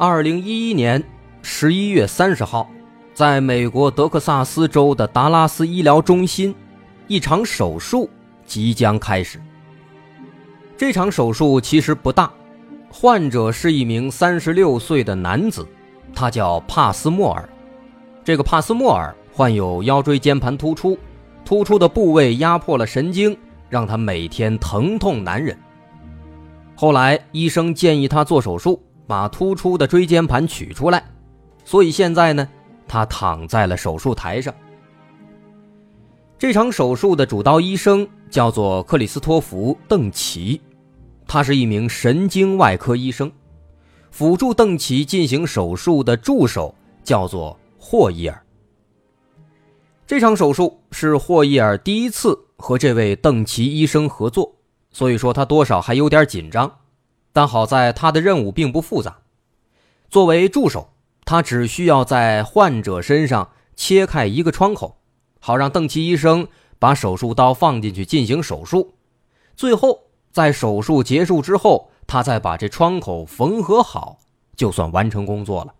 二零一一年十一月三十号，在美国德克萨斯州的达拉斯医疗中心，一场手术即将开始。这场手术其实不大，患者是一名三十六岁的男子，他叫帕斯莫尔。这个帕斯莫尔患有腰椎间盘突出，突出的部位压迫了神经，让他每天疼痛难忍。后来医生建议他做手术。把突出的椎间盘取出来，所以现在呢，他躺在了手术台上。这场手术的主刀医生叫做克里斯托弗·邓奇，他是一名神经外科医生。辅助邓奇进行手术的助手叫做霍伊尔。这场手术是霍伊尔第一次和这位邓奇医生合作，所以说他多少还有点紧张。但好在他的任务并不复杂，作为助手，他只需要在患者身上切开一个窗口，好让邓奇医生把手术刀放进去进行手术，最后在手术结束之后，他再把这窗口缝合好，就算完成工作了。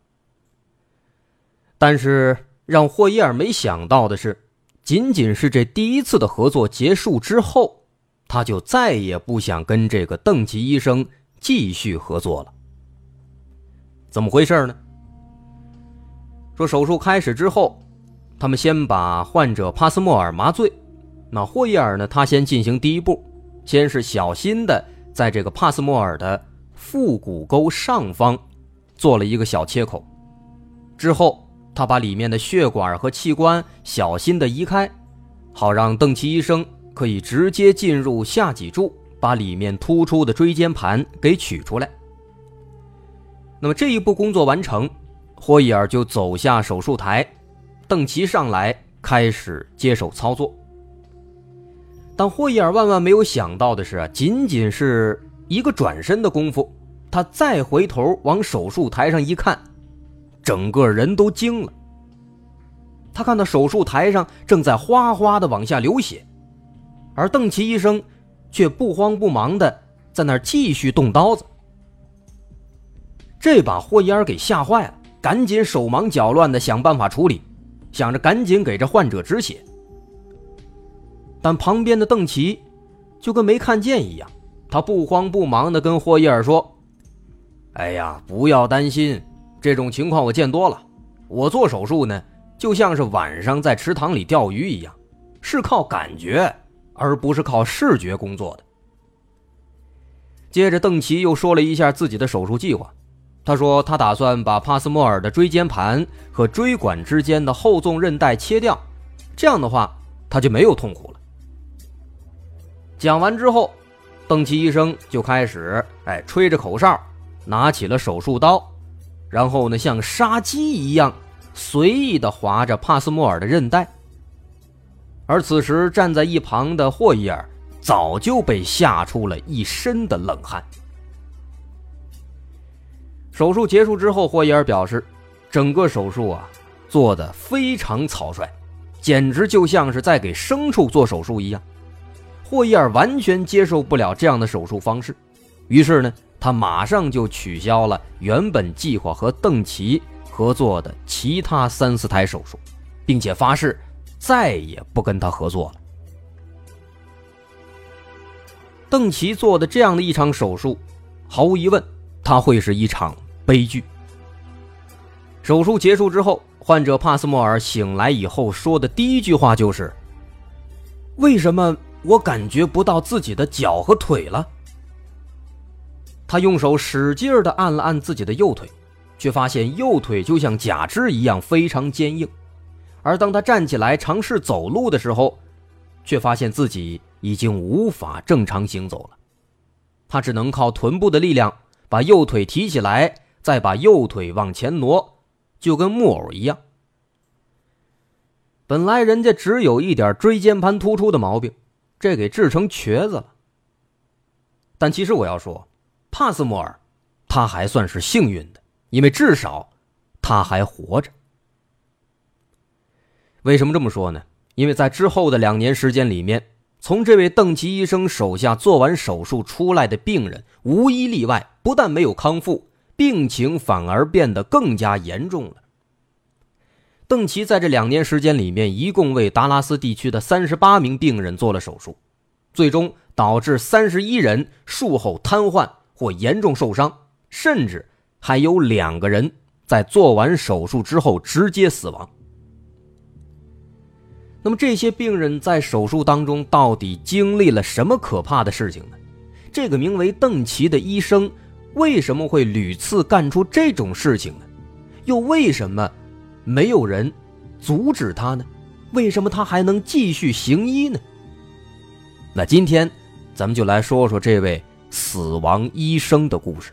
但是让霍伊尔没想到的是，仅仅是这第一次的合作结束之后，他就再也不想跟这个邓奇医生。继续合作了，怎么回事呢？说手术开始之后，他们先把患者帕斯莫尔麻醉，那霍伊尔呢？他先进行第一步，先是小心的在这个帕斯莫尔的腹股沟上方做了一个小切口，之后他把里面的血管和器官小心的移开，好让邓奇医生可以直接进入下脊柱。把里面突出的椎间盘给取出来。那么这一步工作完成，霍伊尔就走下手术台，邓奇上来开始接手操作。但霍伊尔万万没有想到的是啊，仅仅是一个转身的功夫，他再回头往手术台上一看，整个人都惊了。他看到手术台上正在哗哗的往下流血，而邓奇医生。却不慌不忙的在那儿继续动刀子，这把霍伊尔给吓坏了，赶紧手忙脚乱的想办法处理，想着赶紧给这患者止血。但旁边的邓奇就跟没看见一样，他不慌不忙的跟霍伊尔说：“哎呀，不要担心，这种情况我见多了。我做手术呢，就像是晚上在池塘里钓鱼一样，是靠感觉。”而不是靠视觉工作的。接着，邓奇又说了一下自己的手术计划。他说，他打算把帕斯莫尔的椎间盘和椎管之间的后纵韧带切掉，这样的话，他就没有痛苦了。讲完之后，邓奇医生就开始，哎，吹着口哨，拿起了手术刀，然后呢，像杀鸡一样随意的划着帕斯莫尔的韧带。而此时站在一旁的霍伊尔早就被吓出了一身的冷汗。手术结束之后，霍伊尔表示，整个手术啊做的非常草率，简直就像是在给牲畜做手术一样。霍伊尔完全接受不了这样的手术方式，于是呢，他马上就取消了原本计划和邓奇合作的其他三四台手术，并且发誓。再也不跟他合作了。邓奇做的这样的一场手术，毫无疑问，他会是一场悲剧。手术结束之后，患者帕斯莫尔醒来以后说的第一句话就是：“为什么我感觉不到自己的脚和腿了？”他用手使劲的按了按自己的右腿，却发现右腿就像假肢一样非常坚硬。而当他站起来尝试走路的时候，却发现自己已经无法正常行走了。他只能靠臀部的力量把右腿提起来，再把右腿往前挪，就跟木偶一样。本来人家只有一点椎间盘突出的毛病，这给治成瘸子了。但其实我要说，帕斯莫尔他还算是幸运的，因为至少他还活着。为什么这么说呢？因为在之后的两年时间里面，从这位邓奇医生手下做完手术出来的病人，无一例外，不但没有康复，病情反而变得更加严重了。邓奇在这两年时间里面，一共为达拉斯地区的三十八名病人做了手术，最终导致三十一人术后瘫痪或严重受伤，甚至还有两个人在做完手术之后直接死亡。那么这些病人在手术当中到底经历了什么可怕的事情呢？这个名为邓奇的医生为什么会屡次干出这种事情呢？又为什么？没有人阻止他呢，为什么他还能继续行医呢？那今天咱们就来说说这位死亡医生的故事。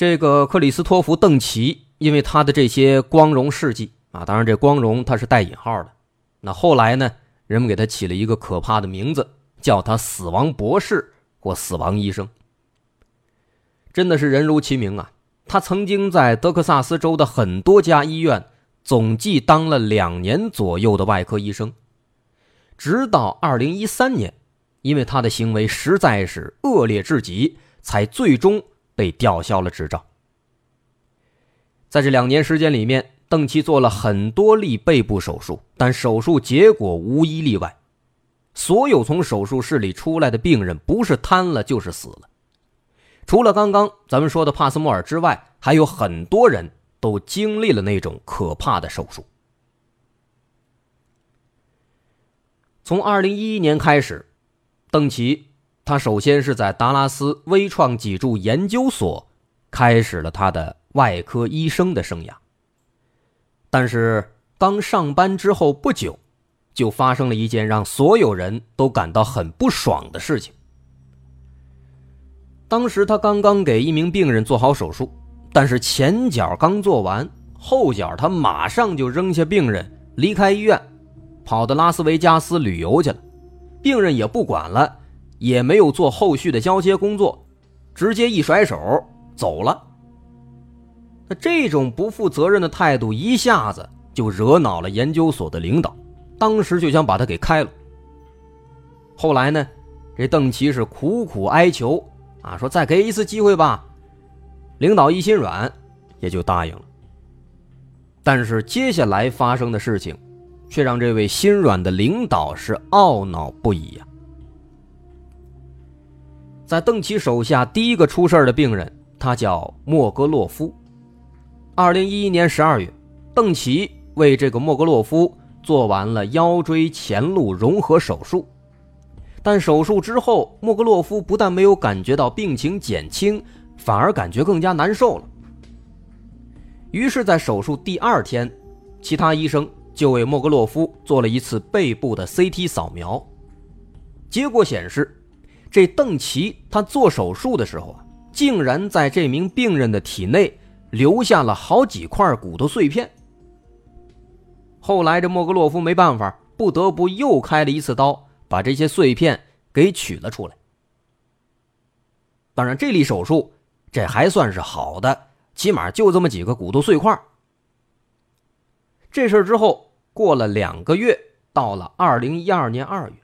这个克里斯托弗·邓奇，因为他的这些光荣事迹啊，当然这光荣他是带引号的。那后来呢，人们给他起了一个可怕的名字，叫他“死亡博士”。或死亡医生，真的是人如其名啊！他曾经在德克萨斯州的很多家医院总计当了两年左右的外科医生，直到二零一三年，因为他的行为实在是恶劣至极，才最终被吊销了执照。在这两年时间里面，邓奇做了很多例背部手术，但手术结果无一例外。所有从手术室里出来的病人，不是瘫了就是死了。除了刚刚咱们说的帕斯莫尔之外，还有很多人都经历了那种可怕的手术。从二零一一年开始，邓奇他首先是在达拉斯微创脊柱研究所开始了他的外科医生的生涯。但是刚上班之后不久。就发生了一件让所有人都感到很不爽的事情。当时他刚刚给一名病人做好手术，但是前脚刚做完，后脚他马上就扔下病人离开医院，跑到拉斯维加斯旅游去了。病人也不管了，也没有做后续的交接工作，直接一甩手走了。那这种不负责任的态度一下子就惹恼了研究所的领导。当时就想把他给开了。后来呢，这邓奇是苦苦哀求啊，说再给一次机会吧。领导一心软，也就答应了。但是接下来发生的事情，却让这位心软的领导是懊恼不已呀。在邓奇手下第一个出事的病人，他叫莫格洛夫。二零一一年十二月，邓奇为这个莫格洛夫。做完了腰椎前路融合手术，但手术之后，莫格洛夫不但没有感觉到病情减轻，反而感觉更加难受了。于是，在手术第二天，其他医生就为莫格洛夫做了一次背部的 CT 扫描，结果显示，这邓奇他做手术的时候啊，竟然在这名病人的体内留下了好几块骨头碎片。后来，这莫格洛夫没办法，不得不又开了一次刀，把这些碎片给取了出来。当然，这例手术这还算是好的，起码就这么几个骨头碎块。这事之后，过了两个月，到了二零一二年二月，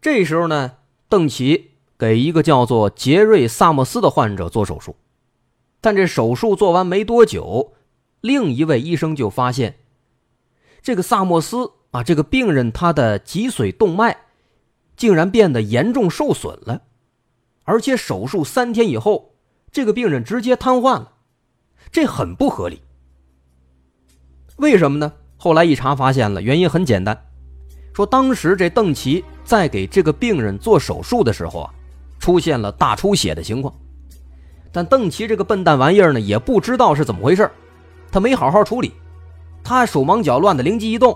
这时候呢，邓奇给一个叫做杰瑞·萨默斯的患者做手术，但这手术做完没多久，另一位医生就发现。这个萨默斯啊，这个病人他的脊髓动脉竟然变得严重受损了，而且手术三天以后，这个病人直接瘫痪了，这很不合理。为什么呢？后来一查发现了，原因很简单，说当时这邓奇在给这个病人做手术的时候啊，出现了大出血的情况，但邓奇这个笨蛋玩意儿呢，也不知道是怎么回事，他没好好处理。他手忙脚乱的灵机一动，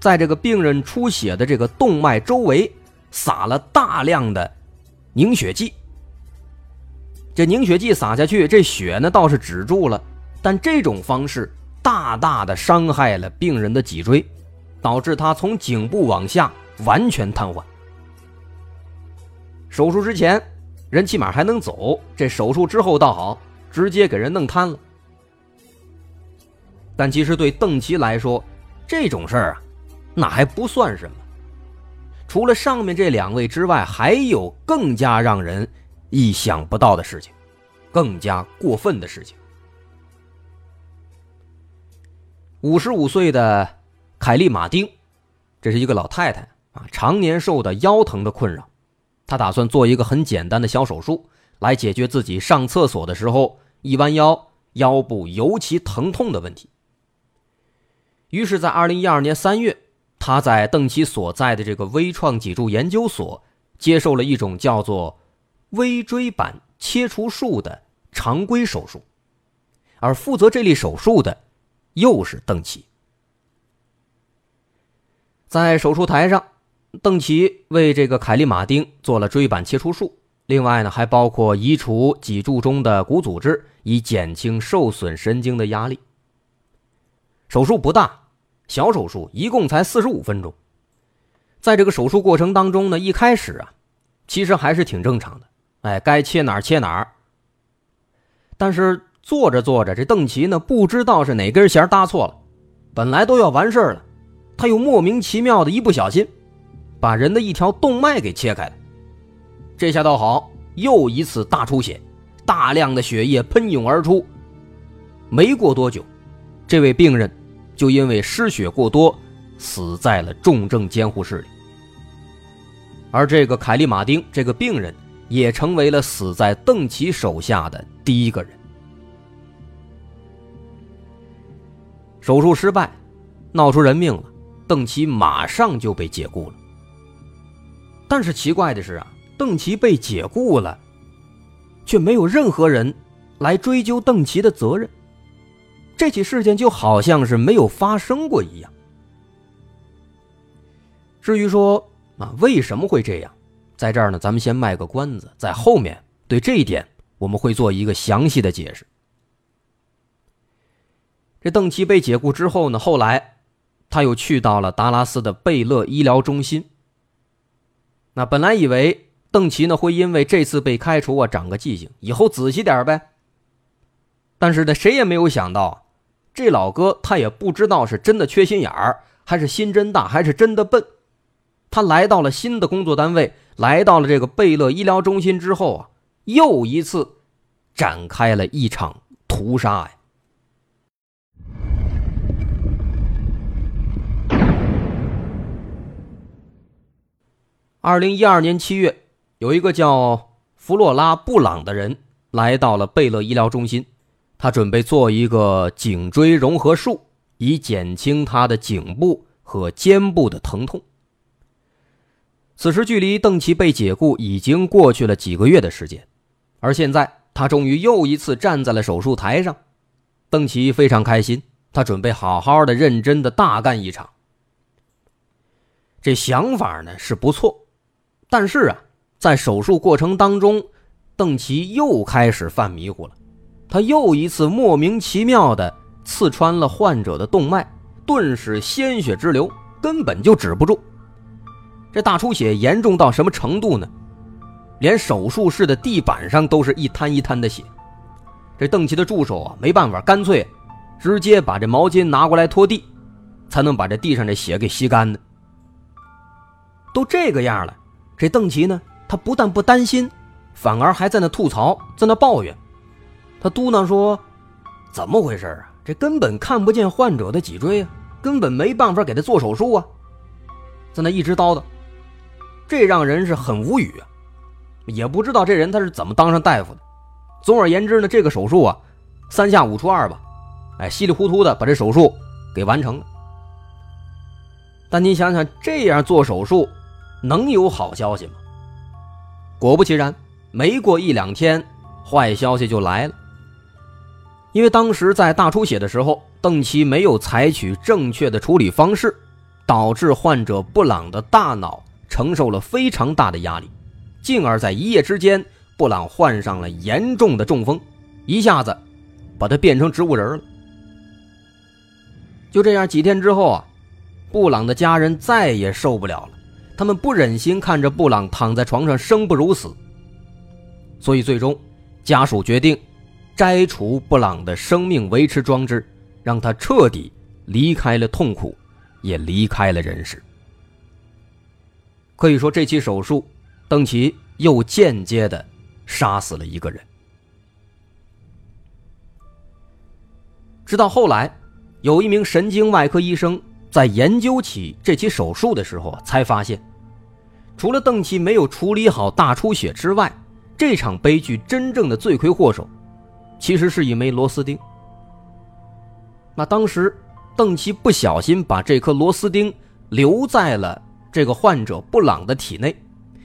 在这个病人出血的这个动脉周围撒了大量的凝血剂。这凝血剂撒下去，这血呢倒是止住了，但这种方式大大的伤害了病人的脊椎，导致他从颈部往下完全瘫痪。手术之前，人起码还能走；这手术之后倒好，直接给人弄瘫了。但其实对邓琪来说，这种事儿啊，那还不算什么。除了上面这两位之外，还有更加让人意想不到的事情，更加过分的事情。五十五岁的凯利马丁，这是一个老太太啊，常年受的腰疼的困扰。他打算做一个很简单的小手术，来解决自己上厕所的时候一弯腰腰部尤其疼痛的问题。于是，在二零一二年三月，他在邓奇所在的这个微创脊柱研究所接受了一种叫做微椎板切除术的常规手术，而负责这类手术的又是邓奇。在手术台上。邓奇为这个凯利马丁做了椎板切除术，另外呢，还包括移除脊柱中的骨组织，以减轻受损神经的压力。手术不大，小手术，一共才四十五分钟。在这个手术过程当中呢，一开始啊，其实还是挺正常的，哎，该切哪儿切哪儿。但是做着做着，这邓奇呢，不知道是哪根弦搭错了，本来都要完事儿了，他又莫名其妙的一不小心。把人的一条动脉给切开了，这下倒好，又一次大出血，大量的血液喷涌而出。没过多久，这位病人就因为失血过多，死在了重症监护室里。而这个凯利马丁这个病人，也成为了死在邓奇手下的第一个人。手术失败，闹出人命了，邓奇马上就被解雇了。但是奇怪的是啊，邓奇被解雇了，却没有任何人来追究邓奇的责任。这起事件就好像是没有发生过一样。至于说啊为什么会这样，在这儿呢，咱们先卖个关子，在后面对这一点我们会做一个详细的解释。这邓奇被解雇之后呢，后来他又去到了达拉斯的贝勒医疗中心。那本来以为邓奇呢会因为这次被开除啊长个记性，以后仔细点呗。但是呢，谁也没有想到，这老哥他也不知道是真的缺心眼儿，还是心真大，还是真的笨。他来到了新的工作单位，来到了这个贝勒医疗中心之后啊，又一次展开了一场屠杀呀。二零一二年七月，有一个叫弗洛拉·布朗的人来到了贝勒医疗中心，他准备做一个颈椎融合术，以减轻他的颈部和肩部的疼痛。此时距离邓奇被解雇已经过去了几个月的时间，而现在他终于又一次站在了手术台上。邓奇非常开心，他准备好好的、认真的大干一场。这想法呢是不错。但是啊，在手术过程当中，邓奇又开始犯迷糊了。他又一次莫名其妙的刺穿了患者的动脉，顿时鲜血直流，根本就止不住。这大出血严重到什么程度呢？连手术室的地板上都是一滩一滩的血。这邓奇的助手啊，没办法，干脆直接把这毛巾拿过来拖地，才能把这地上的血给吸干的。都这个样了。这邓奇呢，他不但不担心，反而还在那吐槽，在那抱怨。他嘟囔说：“怎么回事啊？这根本看不见患者的脊椎啊，根本没办法给他做手术啊！”在那一直叨叨，这让人是很无语啊，也不知道这人他是怎么当上大夫的。总而言之呢，这个手术啊，三下五除二吧，哎，稀里糊涂的把这手术给完成了。但你想想，这样做手术。能有好消息吗？果不其然，没过一两天，坏消息就来了。因为当时在大出血的时候，邓奇没有采取正确的处理方式，导致患者布朗的大脑承受了非常大的压力，进而，在一夜之间，布朗患上了严重的中风，一下子把他变成植物人了。就这样，几天之后啊，布朗的家人再也受不了了，他们不忍心看着布朗躺在床上生不如死，所以最终，家属决定摘除布朗的生命维持装置，让他彻底离开了痛苦。也离开了人世。可以说，这起手术，邓奇又间接的杀死了一个人。直到后来，有一名神经外科医生在研究起这起手术的时候，才发现，除了邓奇没有处理好大出血之外，这场悲剧真正的罪魁祸首，其实是一枚螺丝钉。那当时。邓奇不小心把这颗螺丝钉留在了这个患者布朗的体内，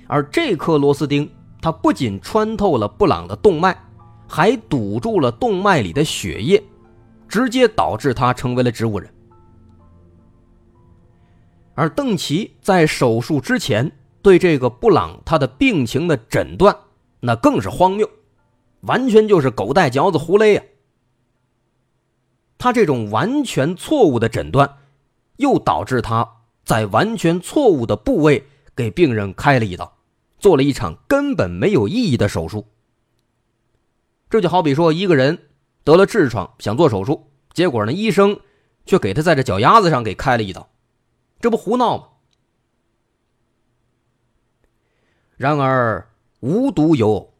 而这颗螺丝钉，它不仅穿透了布朗的动脉，还堵住了动脉里的血液，直接导致他成为了植物人。而邓奇在手术之前对这个布朗他的病情的诊断，那更是荒谬，完全就是狗带嚼子胡勒呀！他这种完全错误的诊断，又导致他在完全错误的部位给病人开了一刀，做了一场根本没有意义的手术。这就好比说，一个人得了痔疮想做手术，结果呢，医生却给他在这脚丫子上给开了一刀，这不胡闹吗？然而无独有偶，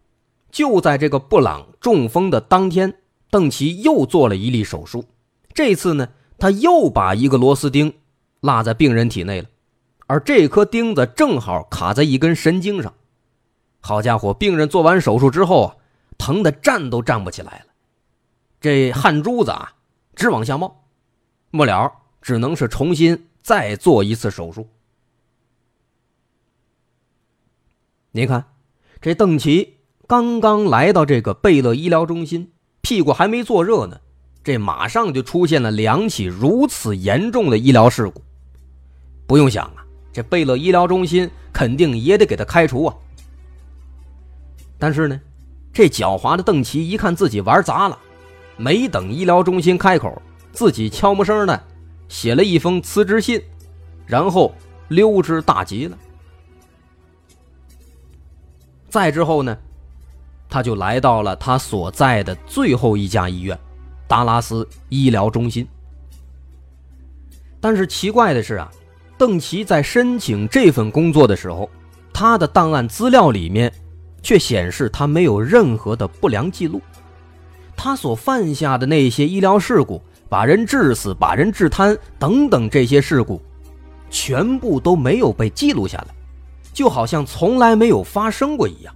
就在这个布朗中风的当天。邓奇又做了一例手术，这次呢，他又把一个螺丝钉落在病人体内了，而这颗钉子正好卡在一根神经上。好家伙，病人做完手术之后啊，疼的站都站不起来了，这汗珠子啊直往下冒，末了只能是重新再做一次手术。您看，这邓奇刚刚来到这个贝勒医疗中心。屁股还没坐热呢，这马上就出现了两起如此严重的医疗事故。不用想啊，这贝勒医疗中心肯定也得给他开除啊。但是呢，这狡猾的邓奇一看自己玩砸了，没等医疗中心开口，自己悄没声的写了一封辞职信，然后溜之大吉了。再之后呢？他就来到了他所在的最后一家医院——达拉斯医疗中心。但是奇怪的是啊，邓奇在申请这份工作的时候，他的档案资料里面却显示他没有任何的不良记录。他所犯下的那些医疗事故，把人致死、把人致瘫等等这些事故，全部都没有被记录下来，就好像从来没有发生过一样。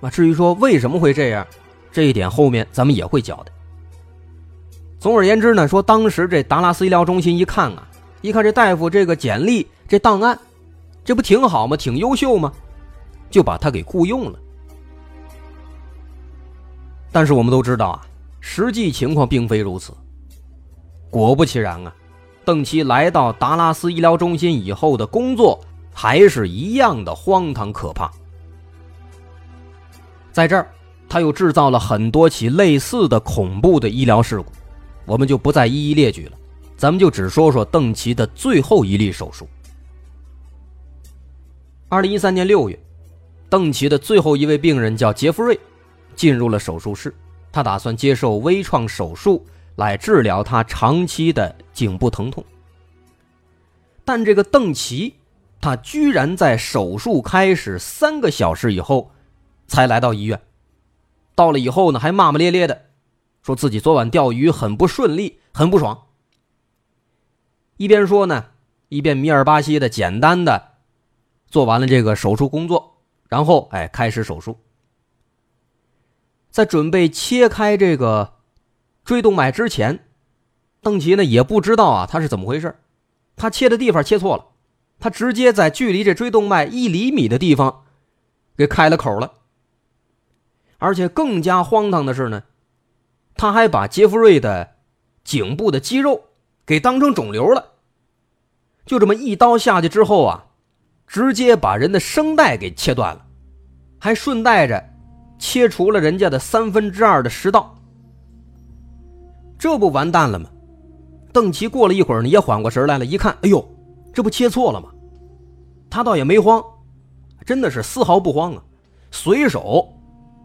啊，至于说为什么会这样，这一点后面咱们也会交代。总而言之呢，说当时这达拉斯医疗中心一看啊，一看这大夫这个简历、这档案，这不挺好吗？挺优秀吗？就把他给雇佣了。但是我们都知道啊，实际情况并非如此。果不其然啊，邓奇来到达拉斯医疗中心以后的工作还是一样的荒唐可怕。在这儿，他又制造了很多起类似的恐怖的医疗事故，我们就不再一一列举了，咱们就只说说邓奇的最后一例手术。二零一三年六月，邓奇的最后一位病人叫杰弗瑞，进入了手术室，他打算接受微创手术来治疗他长期的颈部疼痛。但这个邓奇，他居然在手术开始三个小时以后。才来到医院，到了以后呢，还骂骂咧咧的，说自己昨晚钓鱼很不顺利，很不爽。一边说呢，一边米尔巴西的简单的做完了这个手术工作，然后哎开始手术。在准备切开这个椎动脉之前，邓奇呢也不知道啊他是怎么回事，他切的地方切错了，他直接在距离这椎动脉一厘米的地方给开了口了。而且更加荒唐的是呢，他还把杰弗瑞的颈部的肌肉给当成肿瘤了，就这么一刀下去之后啊，直接把人的声带给切断了，还顺带着切除了人家的三分之二的食道。这不完蛋了吗？邓琪过了一会儿呢，也缓过神来了，一看，哎呦，这不切错了吗？他倒也没慌，真的是丝毫不慌啊，随手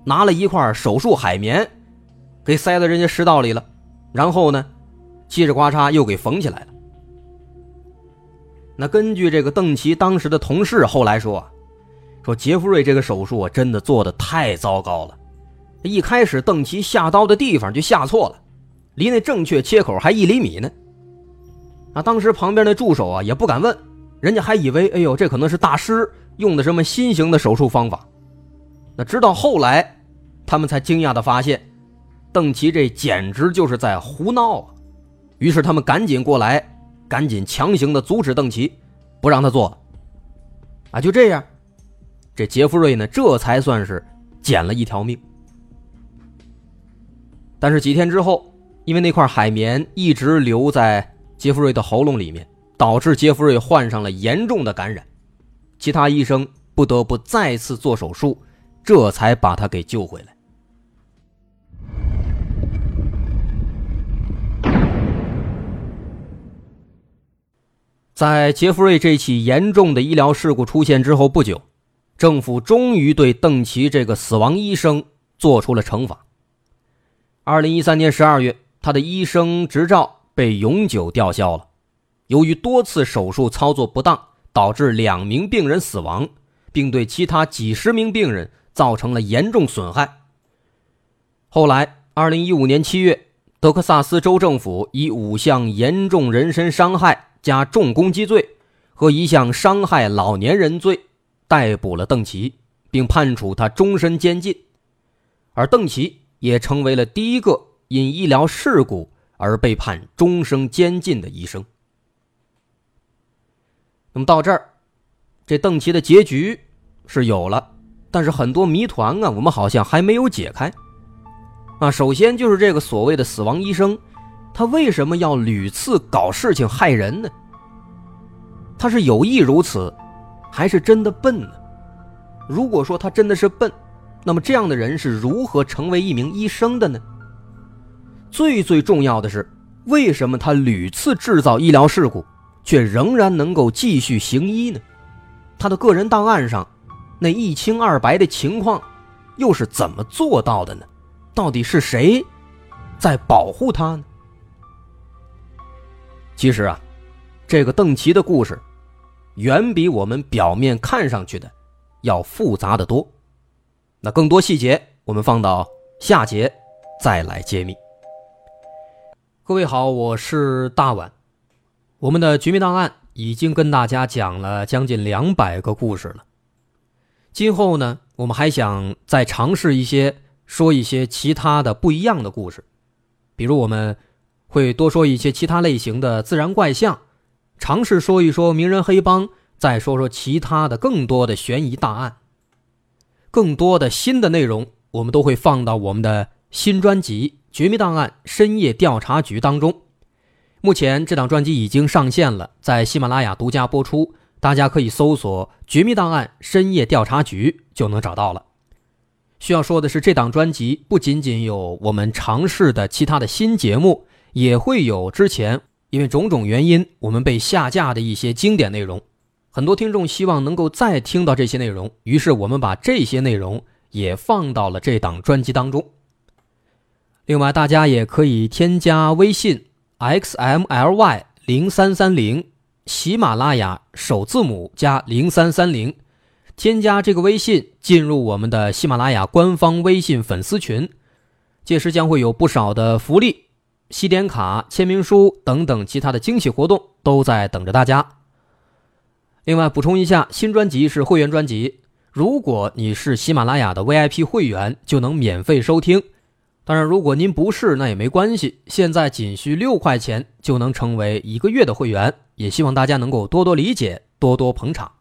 拿了一块手术海绵，给塞到人家食道里了，然后呢，叽里呱嚓又给缝起来了。那根据这个邓琪当时的同事后来说，说杰弗瑞这个手术啊，真的做的太糟糕了，一开始邓琪下刀的地方就下错了。离那正确切口还一厘米呢。啊，当时旁边那助手啊也不敢问，人家还以为，哎呦，这可能是大师用的什么新型的手术方法。那直到后来，他们才惊讶的发现，邓琪这简直就是在胡闹啊！于是他们赶紧过来，赶紧强行的阻止邓琪，不让他做。啊，就这样，这杰弗瑞呢，这才算是捡了一条命。但是几天之后。因为那块海绵一直留在杰弗瑞的喉咙里面，导致杰弗瑞患上了严重的感染，其他医生不得不再次做手术，这才把他给救回来。在杰弗瑞这起严重的医疗事故出现之后不久，政府终于对邓奇这个死亡医生做出了惩罚。二零一三年十二月。他的医生执照被永久吊销了，由于多次手术操作不当，导致两名病人死亡，并对其他几十名病人造成了严重损害。后来，二零一五年七月，德克萨斯州政府以五项严重人身伤害加重攻击罪和一项伤害老年人罪逮捕了邓奇，并判处他终身监禁，而邓奇也成为了第一个。因医疗事故而被判终生监禁的医生。那么到这儿，这邓琪的结局是有了，但是很多谜团啊，我们好像还没有解开。啊，首先就是这个所谓的死亡医生，他为什么要屡次搞事情害人呢？他是有意如此，还是真的笨呢？如果说他真的是笨，那么这样的人是如何成为一名医生的呢？最最重要的是，为什么他屡次制造医疗事故，却仍然能够继续行医呢？他的个人档案上那一清二白的情况，又是怎么做到的呢？到底是谁在保护他呢？其实啊，这个邓琪的故事，远比我们表面看上去的要复杂的多。那更多细节，我们放到下节再来揭秘。各位好，我是大碗。我们的绝密档案已经跟大家讲了将近两百个故事了。今后呢，我们还想再尝试一些，说一些其他的不一样的故事。比如，我们会多说一些其他类型的自然怪象，尝试说一说名人黑帮，再说说其他的更多的悬疑大案。更多的新的内容，我们都会放到我们的新专辑。《绝密档案：深夜调查局》当中，目前这档专辑已经上线了，在喜马拉雅独家播出，大家可以搜索《绝密档案：深夜调查局》就能找到了。需要说的是，这档专辑不仅仅有我们尝试的其他的新节目，也会有之前因为种种原因我们被下架的一些经典内容。很多听众希望能够再听到这些内容，于是我们把这些内容也放到了这档专辑当中。另外，大家也可以添加微信 xmly 零三三零，喜马拉雅首字母加零三三零，添加这个微信进入我们的喜马拉雅官方微信粉丝群，届时将会有不少的福利、西点卡、签名书等等其他的惊喜活动都在等着大家。另外，补充一下，新专辑是会员专辑，如果你是喜马拉雅的 VIP 会员，就能免费收听。当然，如果您不是，那也没关系。现在仅需六块钱就能成为一个月的会员，也希望大家能够多多理解，多多捧场。